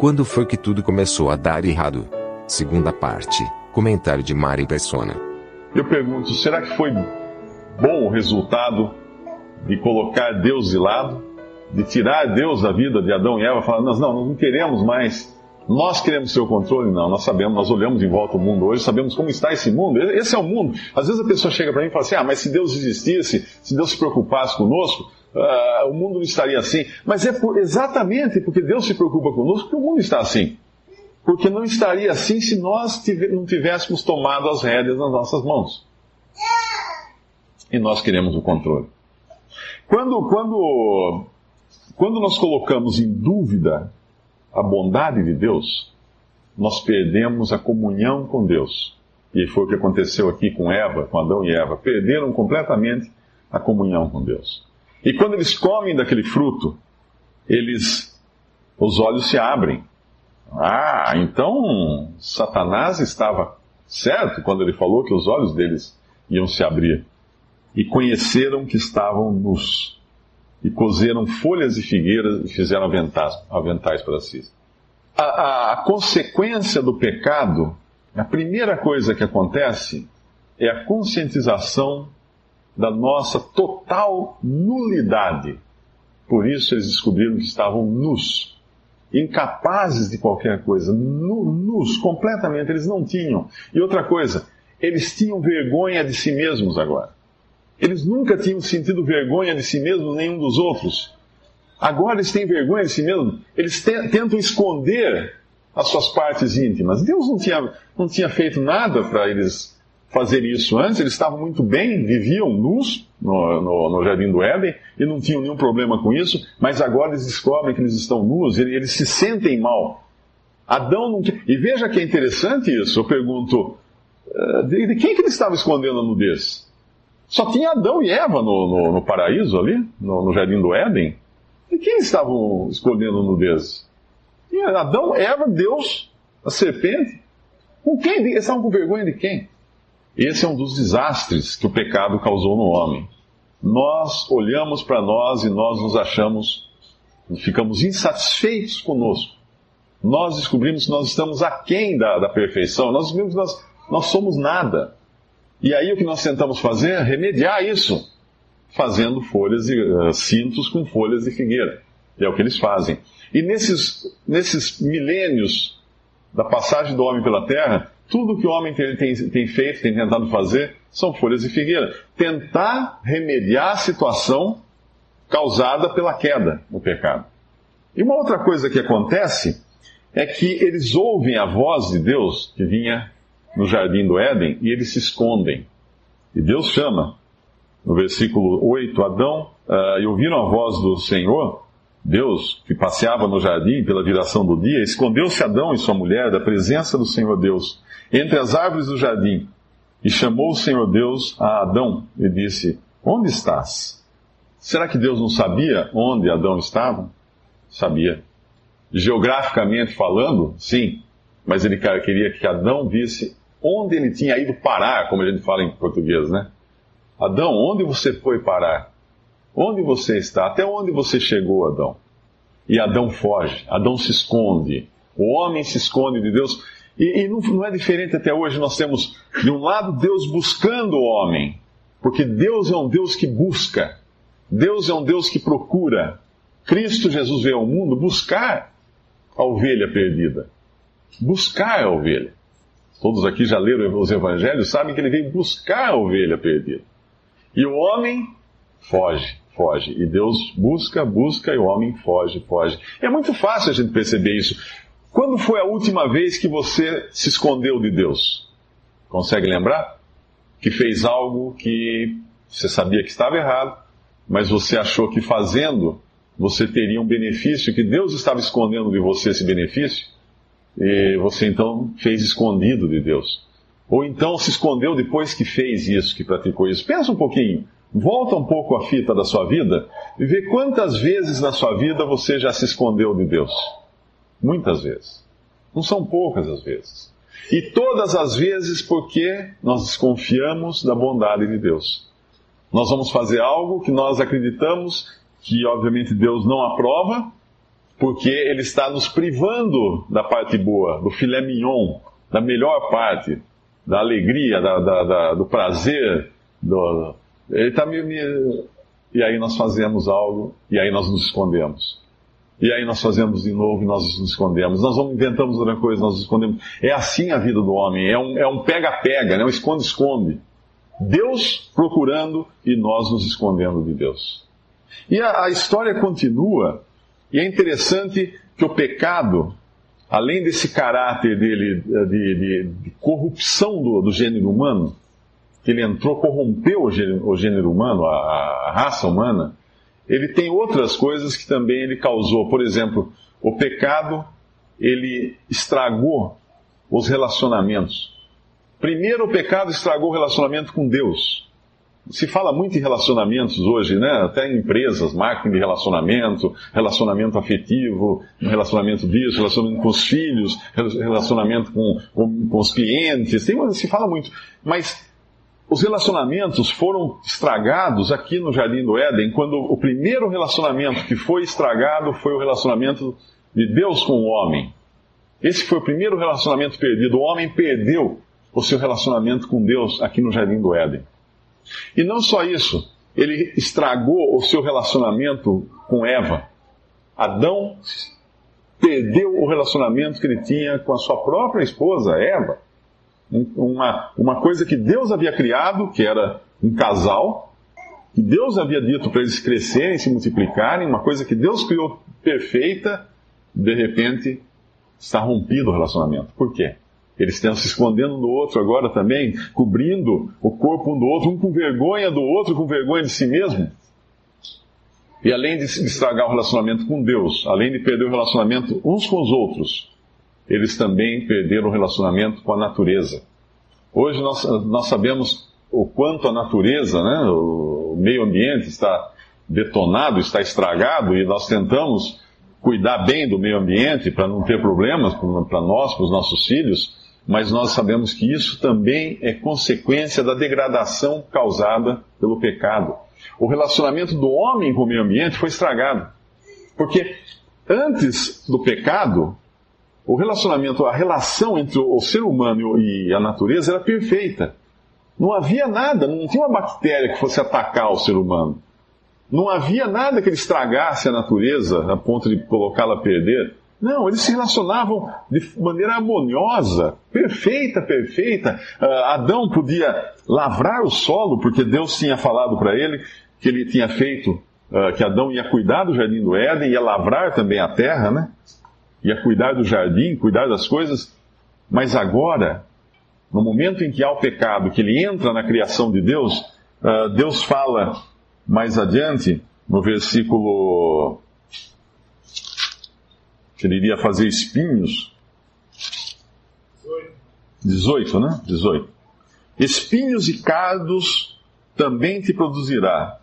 Quando foi que tudo começou a dar errado? Segunda parte. Comentário de Mari Persona. Eu pergunto, será que foi bom o resultado de colocar Deus de lado? De tirar Deus da vida de Adão e Eva, falando, nós não, nós não queremos mais nós queremos o controle? Não, nós sabemos, nós olhamos em volta o mundo hoje, sabemos como está esse mundo. Esse é o mundo. Às vezes a pessoa chega para mim e fala assim: ah, mas se Deus existisse, se Deus se preocupasse conosco, uh, o mundo não estaria assim. Mas é por, exatamente porque Deus se preocupa conosco que o mundo está assim. Porque não estaria assim se nós não tivéssemos tomado as rédeas nas nossas mãos. E nós queremos o controle. Quando, quando, quando nós colocamos em dúvida a bondade de Deus, nós perdemos a comunhão com Deus. E foi o que aconteceu aqui com Eva, com Adão e Eva. Perderam completamente a comunhão com Deus. E quando eles comem daquele fruto, eles, os olhos se abrem. Ah, então Satanás estava certo quando ele falou que os olhos deles iam se abrir. E conheceram que estavam nus e cozeram folhas de figueira e fizeram aventais, aventais para si. A, a, a consequência do pecado, a primeira coisa que acontece é a conscientização da nossa total nulidade. Por isso eles descobriram que estavam nus, incapazes de qualquer coisa, nu, nus, completamente, eles não tinham. E outra coisa, eles tinham vergonha de si mesmos agora. Eles nunca tinham sentido vergonha de si mesmos, nenhum dos outros. Agora eles têm vergonha de si mesmos. Eles tentam esconder as suas partes íntimas. Deus não tinha, não tinha feito nada para eles fazer isso antes. Eles estavam muito bem, viviam nus no, no, no, Jardim do Éden e não tinham nenhum problema com isso. Mas agora eles descobrem que eles estão nus e eles se sentem mal. Adão não. E veja que é interessante isso. Eu pergunto: eh, de, de quem que ele estava escondendo a nudez? Só tinha Adão e Eva no, no, paraíso ali, no, jardim do Éden. E quem estavam escolhendo nudez? Tinha Adão, Eva, Deus, a serpente. Com quem? Eles estavam com vergonha de quem? Esse é um dos desastres que o pecado causou no homem. Nós olhamos para nós e nós nos achamos, ficamos insatisfeitos conosco. Nós descobrimos que nós estamos aquém da, da perfeição. Nós descobrimos que nós, nós somos nada. E aí o que nós tentamos fazer é remediar isso, fazendo folhas e uh, cintos com folhas de figueira. E é o que eles fazem. E nesses, nesses milênios da passagem do homem pela terra, tudo que o homem tem, tem, tem feito, tem tentado fazer, são folhas de figueira. Tentar remediar a situação causada pela queda no pecado. E uma outra coisa que acontece é que eles ouvem a voz de Deus que vinha no jardim do Éden e eles se escondem. E Deus chama, no versículo 8, Adão, uh, e ouviram a voz do Senhor, Deus, que passeava no jardim pela viração do dia, escondeu-se Adão e sua mulher da presença do Senhor Deus, entre as árvores do jardim, e chamou o Senhor Deus a Adão e disse: Onde estás? Será que Deus não sabia onde Adão estava? Sabia. Geograficamente falando, sim, mas ele queria que Adão visse onde ele tinha ido parar, como a gente fala em português, né? Adão, onde você foi parar? Onde você está? Até onde você chegou, Adão? E Adão foge, Adão se esconde. O homem se esconde de Deus. E, e não, não é diferente até hoje. Nós temos, de um lado, Deus buscando o homem. Porque Deus é um Deus que busca. Deus é um Deus que procura. Cristo Jesus veio ao mundo buscar a ovelha perdida. Buscar a ovelha todos aqui já leram os evangelhos, sabem que ele veio buscar a ovelha perdida. E o homem foge, foge. E Deus busca, busca, e o homem foge, foge. É muito fácil a gente perceber isso. Quando foi a última vez que você se escondeu de Deus? Consegue lembrar? Que fez algo que você sabia que estava errado, mas você achou que fazendo você teria um benefício que Deus estava escondendo de você esse benefício, e você então fez escondido de Deus. Ou então se escondeu depois que fez isso, que praticou isso. Pensa um pouquinho, volta um pouco a fita da sua vida e vê quantas vezes na sua vida você já se escondeu de Deus. Muitas vezes. Não são poucas as vezes. E todas as vezes porque nós desconfiamos da bondade de Deus. Nós vamos fazer algo que nós acreditamos que, obviamente, Deus não aprova, porque Ele está nos privando da parte boa, do filé mignon, da melhor parte, da alegria, da, da, da, do prazer. Do... Ele está me, me. E aí nós fazemos algo, e aí nós nos escondemos. E aí nós fazemos de novo e nós nos escondemos. Nós inventamos outra coisa, nós nos escondemos. É assim a vida do homem. É um é pega-pega, um né? um esconde-esconde. Deus procurando e nós nos escondendo de Deus. E a, a história continua, e é interessante que o pecado, além desse caráter dele de, de, de corrupção do, do, gênero humano, que ele entrou, corrompeu o gênero, o gênero humano, a, a raça humana, ele tem outras coisas que também ele causou. Por exemplo, o pecado, ele estragou os relacionamentos. Primeiro, o pecado estragou o relacionamento com Deus. Se fala muito em relacionamentos hoje, né? Até em empresas, marketing de relacionamento, relacionamento afetivo, relacionamento disso, relacionamento com os filhos, relacionamento com, com, com os clientes. Tem, se fala muito. Mas os relacionamentos foram estragados aqui no Jardim do Éden, quando o primeiro relacionamento que foi estragado foi o relacionamento de Deus com o homem. Esse foi o primeiro relacionamento perdido. O homem perdeu o seu relacionamento com Deus aqui no Jardim do Éden. E não só isso, ele estragou o seu relacionamento com Eva. Adão perdeu o relacionamento que ele tinha com a sua própria esposa, Eva uma, uma coisa que Deus havia criado, que era um casal, que Deus havia dito para eles crescerem, se multiplicarem, uma coisa que Deus criou perfeita, de repente está rompido o relacionamento. Por quê? Eles estão se escondendo do outro agora também, cobrindo o corpo um do outro, um com vergonha do outro, com vergonha de si mesmo. E além de estragar o relacionamento com Deus, além de perder o relacionamento uns com os outros, eles também perderam o relacionamento com a natureza. Hoje nós, nós sabemos o quanto a natureza, né, o meio ambiente está detonado, está estragado, e nós tentamos cuidar bem do meio ambiente para não ter problemas para nós, para os nossos filhos, mas nós sabemos que isso também é consequência da degradação causada pelo pecado. O relacionamento do homem com o meio ambiente foi estragado. Porque antes do pecado, o relacionamento, a relação entre o ser humano e a natureza era perfeita. Não havia nada, não tinha uma bactéria que fosse atacar o ser humano. Não havia nada que ele estragasse a natureza a ponto de colocá-la a perder. Não, eles se relacionavam de maneira harmoniosa, perfeita, perfeita. Uh, Adão podia lavrar o solo, porque Deus tinha falado para ele que ele tinha feito, uh, que Adão ia cuidar do jardim do Éden, ia lavrar também a terra, né? Ia cuidar do jardim, cuidar das coisas, mas agora, no momento em que há o pecado, que ele entra na criação de Deus, uh, Deus fala mais adiante, no versículo que ele iria fazer espinhos. 18, né? 18. Espinhos e cardos também te produzirá,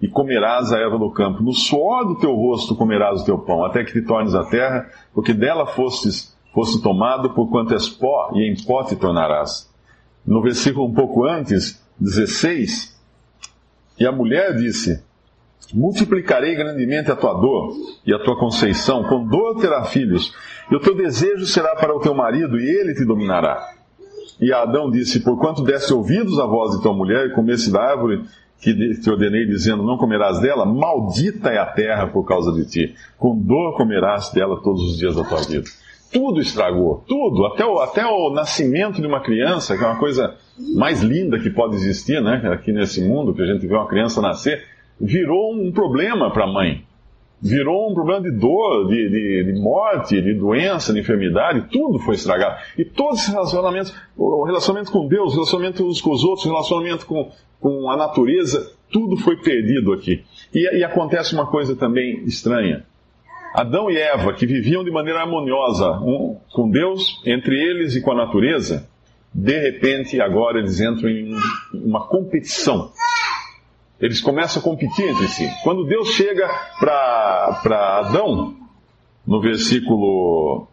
e comerás a erva do campo. No suor do teu rosto comerás o teu pão, até que te tornes a terra, porque dela fostes, foste tomado, porquanto és pó, e em pó te tornarás. No versículo um pouco antes, 16, e a mulher disse: Multiplicarei grandemente a tua dor e a tua conceição, com dor terá filhos, e o teu desejo será para o teu marido, e ele te dominará. E Adão disse: Porquanto deste ouvidos à voz de tua mulher e comesse da árvore que te ordenei dizendo, não comerás dela, maldita é a terra por causa de ti. Com dor comerás dela todos os dias da tua vida. Tudo estragou, tudo, até o, até o nascimento de uma criança, que é uma coisa mais linda que pode existir, né? Aqui nesse mundo, que a gente vê uma criança nascer, virou um problema para a mãe. Virou um problema de dor, de, de, de, morte, de doença, de enfermidade, tudo foi estragado. E todos esses relacionamentos, o relacionamento com Deus, o relacionamento uns com os outros, o relacionamento com, com a natureza, Tudo foi perdido aqui. E, e acontece uma coisa também estranha. Adão e Eva, que viviam de maneira harmoniosa um com Deus, entre eles e com a natureza, de repente agora eles entram em uma competição. Eles começam a competir entre si. Quando Deus chega para Adão, no versículo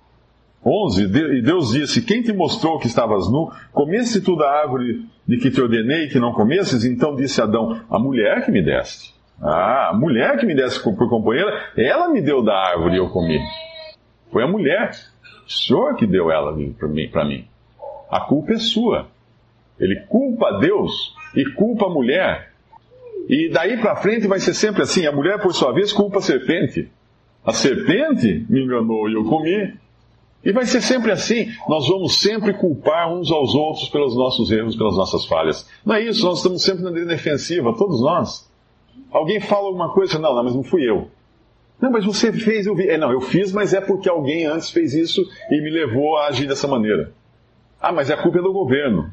11, e Deus disse: Quem te mostrou que estavas nu? Comesse tu da árvore de que te ordenei que não comesses? Então disse Adão: A mulher que me deste. Ah, a mulher que me desse por companheira, ela me deu da árvore e eu comi. Foi a mulher. O Senhor que deu ela para mim. A culpa é sua. Ele culpa Deus e culpa a mulher. E daí para frente vai ser sempre assim: a mulher, por sua vez, culpa a serpente. A serpente me enganou e eu comi. E vai ser sempre assim. Nós vamos sempre culpar uns aos outros pelos nossos erros, pelas nossas falhas. Não é isso, nós estamos sempre na defensiva, todos nós. Alguém fala alguma coisa, não, não, mas não fui eu. Não, mas você fez, eu vi. É, não, eu fiz, mas é porque alguém antes fez isso e me levou a agir dessa maneira. Ah, mas a culpa é do governo.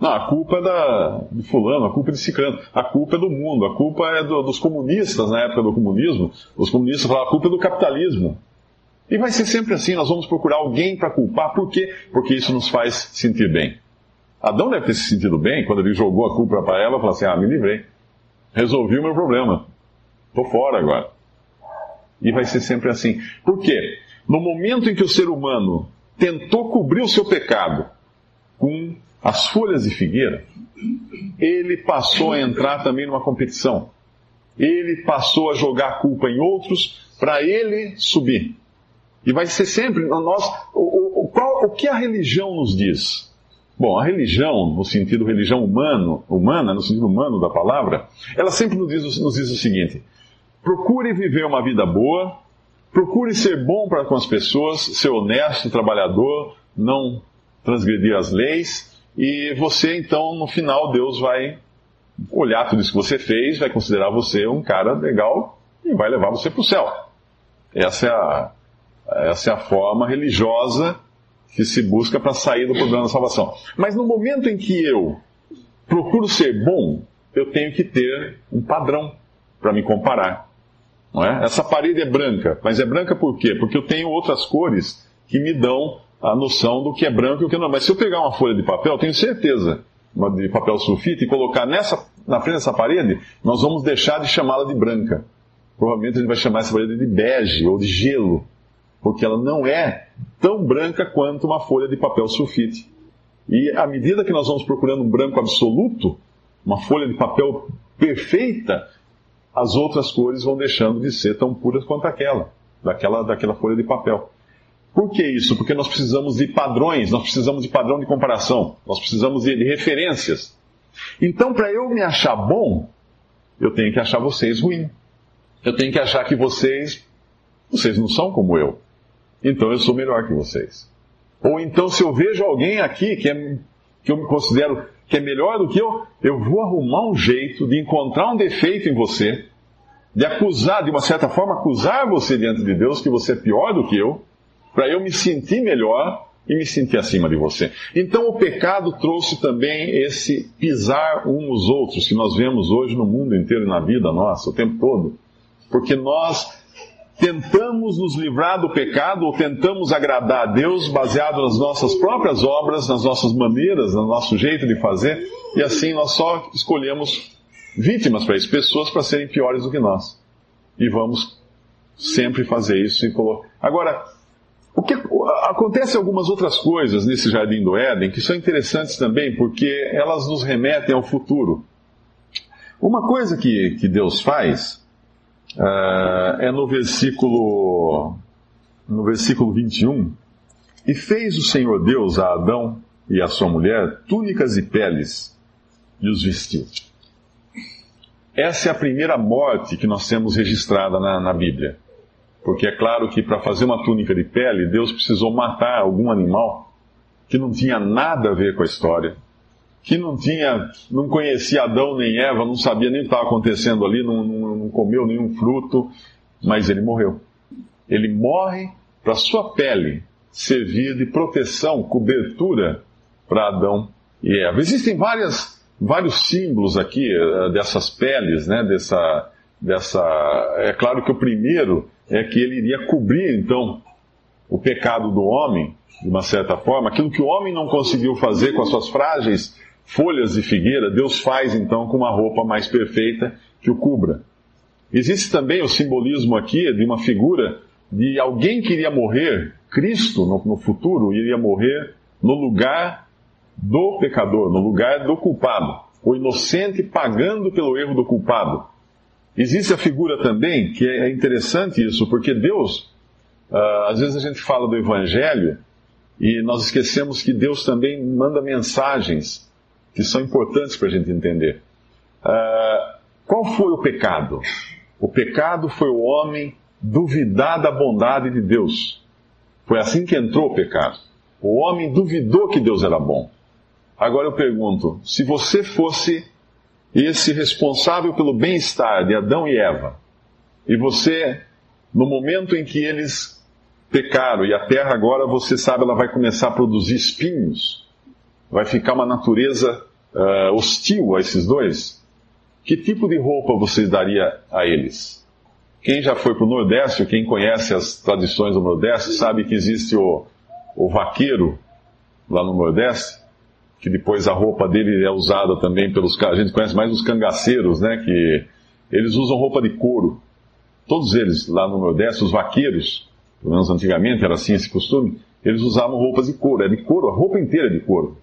Não, a culpa é da, de fulano, a culpa é de ciclano, a culpa é do mundo, a culpa é do, dos comunistas na época do comunismo. Os comunistas falavam a culpa é do capitalismo. E vai ser sempre assim, nós vamos procurar alguém para culpar. Por quê? Porque isso nos faz sentir bem. Adão deve ter se sentido bem quando ele jogou a culpa para ela e falou assim: Ah, me livrei. Resolvi o meu problema. Estou fora agora. E vai ser sempre assim. Por quê? No momento em que o ser humano tentou cobrir o seu pecado com as folhas de figueira, ele passou a entrar também numa competição. Ele passou a jogar a culpa em outros para ele subir. E vai ser sempre nós. O, o, qual, o que a religião nos diz? Bom, a religião, no sentido religião humano, humana, no sentido humano da palavra, ela sempre nos diz, nos diz o seguinte: procure viver uma vida boa, procure ser bom para com as pessoas, ser honesto, trabalhador, não transgredir as leis, e você então, no final, Deus vai olhar tudo isso que você fez, vai considerar você um cara legal e vai levar você para o céu. Essa é a, essa é a forma religiosa que se busca para sair do problema da salvação. Mas no momento em que eu procuro ser bom, eu tenho que ter um padrão para me comparar. Não é? Essa parede é branca, mas é branca por quê? Porque eu tenho outras cores que me dão a noção do que é branco e o que não. Mas se eu pegar uma folha de papel, tenho certeza, de papel sulfite, e colocar nessa, na frente dessa parede, nós vamos deixar de chamá-la de branca. Provavelmente a gente vai chamar essa parede de bege ou de gelo porque ela não é tão branca quanto uma folha de papel sulfite. E à medida que nós vamos procurando um branco absoluto, uma folha de papel perfeita, as outras cores vão deixando de ser tão puras quanto aquela, daquela, daquela folha de papel. Por que isso? Porque nós precisamos de padrões, nós precisamos de padrão de comparação, nós precisamos de, de referências. Então, para eu me achar bom, eu tenho que achar vocês ruim. Eu tenho que achar que vocês, vocês não são como eu então eu sou melhor que vocês. Ou então, se eu vejo alguém aqui que, é, que eu me considero que é melhor do que eu, eu vou arrumar um jeito de encontrar um defeito em você, de acusar, de uma certa forma, acusar você diante de Deus que você é pior do que eu, para eu me sentir melhor e me sentir acima de você. Então o pecado trouxe também esse pisar uns nos outros que nós vemos hoje no mundo inteiro e na vida nossa, o tempo todo. Porque nós tentamos nos livrar do pecado ou tentamos agradar a Deus baseado nas nossas próprias obras, nas nossas maneiras, no nosso jeito de fazer, e assim nós só escolhemos vítimas para isso, pessoas para serem piores do que nós. E vamos sempre fazer isso e colocar. Agora, o que acontece algumas outras coisas nesse jardim do Éden que são interessantes também, porque elas nos remetem ao futuro. Uma coisa que, que Deus faz uh, é no versículo, no versículo 21. E fez o Senhor Deus a Adão e a sua mulher túnicas e peles e os vestiu. Essa é a primeira morte que nós temos registrada na, na Bíblia. Porque é claro que para fazer uma túnica de pele, Deus precisou matar algum animal que não tinha nada a ver com a história que não tinha, não conhecia Adão nem Eva, não sabia nem o que estava acontecendo ali, não, não, não comeu nenhum fruto, mas ele morreu. Ele morre para sua pele servir de proteção, cobertura para Adão e Eva. Existem várias vários símbolos aqui uh, dessas peles, né? Dessa, dessa. É claro que o primeiro é que ele iria cobrir então o pecado do homem, de uma certa forma, aquilo que o homem não conseguiu fazer com as suas frágeis folhas de figueira, Deus faz então com uma roupa mais perfeita que o cubra. Existe também o simbolismo aqui de uma figura de alguém que iria morrer, Cristo no, no futuro iria morrer no lugar do pecador, no lugar do culpado. O inocente pagando pelo erro do culpado. Existe a figura também, que é interessante isso, porque Deus, uh, às vezes a gente fala do Evangelho e nós esquecemos que Deus também manda mensagens que são importantes para a gente entender. Uh, qual foi o pecado? O pecado foi o homem duvidar da bondade de Deus. Foi assim que entrou o pecado. O homem duvidou que Deus era bom. Agora eu pergunto: se você fosse esse responsável pelo bem-estar de Adão e Eva, e você, no momento em que eles pecaram, e a terra agora, você sabe, ela vai começar a produzir espinhos, vai ficar uma natureza uh, hostil a esses dois, que tipo de roupa você daria a eles? Quem já foi para o Nordeste, quem conhece as tradições do Nordeste, sabe que existe o, o vaqueiro lá no Nordeste, que depois a roupa dele é usada também pelos a gente conhece mais os cangaceiros, né? Que eles usam roupa de couro. Todos eles lá no Nordeste, os vaqueiros, pelo menos antigamente era assim esse costume, eles usavam roupas de couro. É de couro, a roupa inteira é de couro.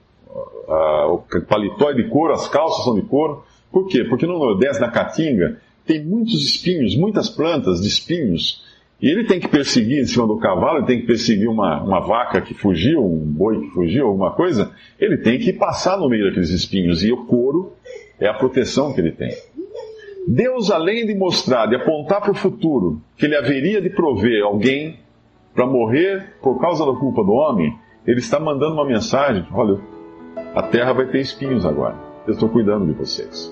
o paletó é de couro, as calças são de couro. Por quê? Porque no Nordeste, na Caatinga, tem muitos espinhos, muitas plantas de espinhos. E ele tem que perseguir em cima do cavalo, ele tem que perseguir uma, uma vaca que fugiu, um boi que fugiu, alguma coisa. Ele tem que passar no meio daqueles espinhos. E o couro é a proteção que ele tem. Deus, além de mostrar, de apontar para o futuro, que ele haveria de prover alguém para morrer por causa da culpa do homem, ele está mandando uma mensagem: olha, a terra vai ter espinhos agora. Eu estou cuidando de vocês.